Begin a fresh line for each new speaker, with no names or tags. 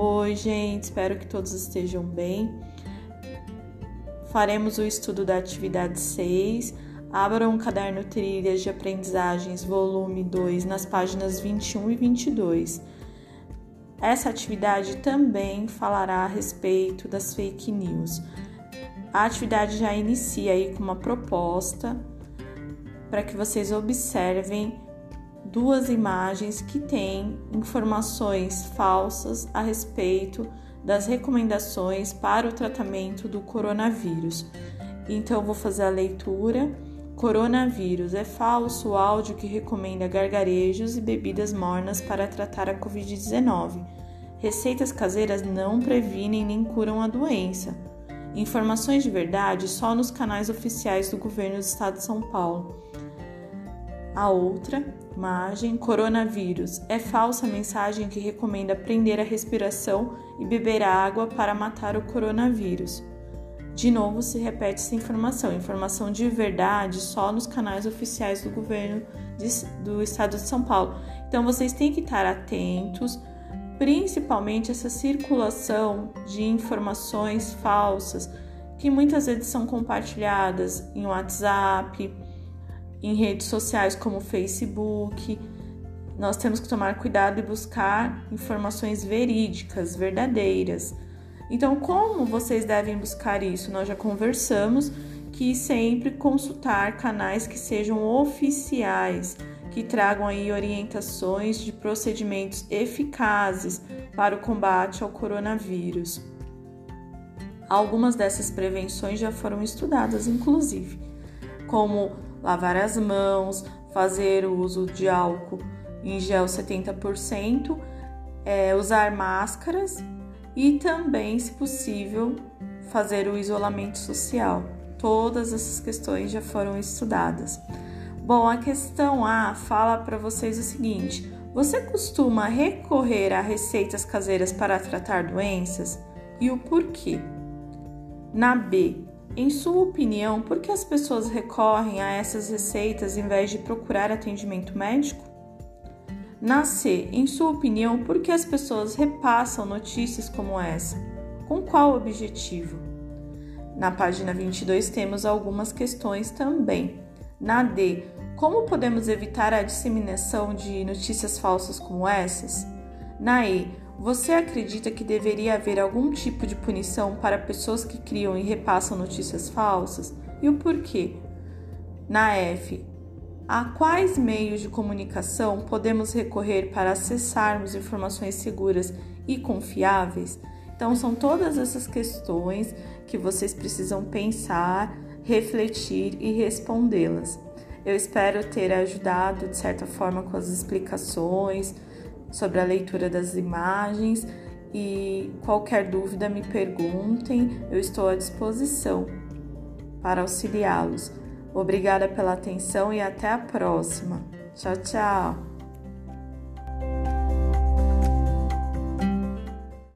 Oi, gente, espero que todos estejam bem. Faremos o estudo da atividade 6. Abram o caderno Trilhas de Aprendizagens, volume 2, nas páginas 21 e 22. Essa atividade também falará a respeito das fake news. A atividade já inicia aí com uma proposta para que vocês observem duas imagens que têm informações falsas a respeito das recomendações para o tratamento do coronavírus. Então, vou fazer a leitura. Coronavírus é falso o áudio que recomenda gargarejos e bebidas mornas para tratar a Covid-19. Receitas caseiras não previnem nem curam a doença. Informações de verdade só nos canais oficiais do governo do estado de São Paulo. A outra imagem, coronavírus, é falsa mensagem que recomenda prender a respiração e beber água para matar o coronavírus. De novo se repete essa informação, informação de verdade só nos canais oficiais do governo de, do estado de São Paulo. Então vocês têm que estar atentos, principalmente essa circulação de informações falsas que muitas vezes são compartilhadas em WhatsApp, em redes sociais como Facebook. Nós temos que tomar cuidado e buscar informações verídicas, verdadeiras. Então, como vocês devem buscar isso? Nós já conversamos que sempre consultar canais que sejam oficiais, que tragam aí orientações de procedimentos eficazes para o combate ao coronavírus. Algumas dessas prevenções já foram estudadas, inclusive, como lavar as mãos, fazer o uso de álcool em gel 70%, é, usar máscaras e também, se possível, fazer o isolamento social. Todas essas questões já foram estudadas. Bom, a questão A fala para vocês o seguinte: você costuma recorrer a receitas caseiras para tratar doenças? E o porquê? Na B, em sua opinião, por que as pessoas recorrem a essas receitas em vez de procurar atendimento médico? Na C, em sua opinião, por que as pessoas repassam notícias como essa? Com qual objetivo? Na página 22 temos algumas questões também. Na D, como podemos evitar a disseminação de notícias falsas como essas? Na E, você acredita que deveria haver algum tipo de punição para pessoas que criam e repassam notícias falsas? E o porquê? Na F, a quais meios de comunicação podemos recorrer para acessarmos informações seguras e confiáveis? Então, são todas essas questões que vocês precisam pensar, refletir e respondê-las. Eu espero ter ajudado de certa forma com as explicações sobre a leitura das imagens e qualquer dúvida me perguntem, eu estou à disposição para auxiliá-los. Obrigada pela atenção e até a próxima. Tchau, tchau!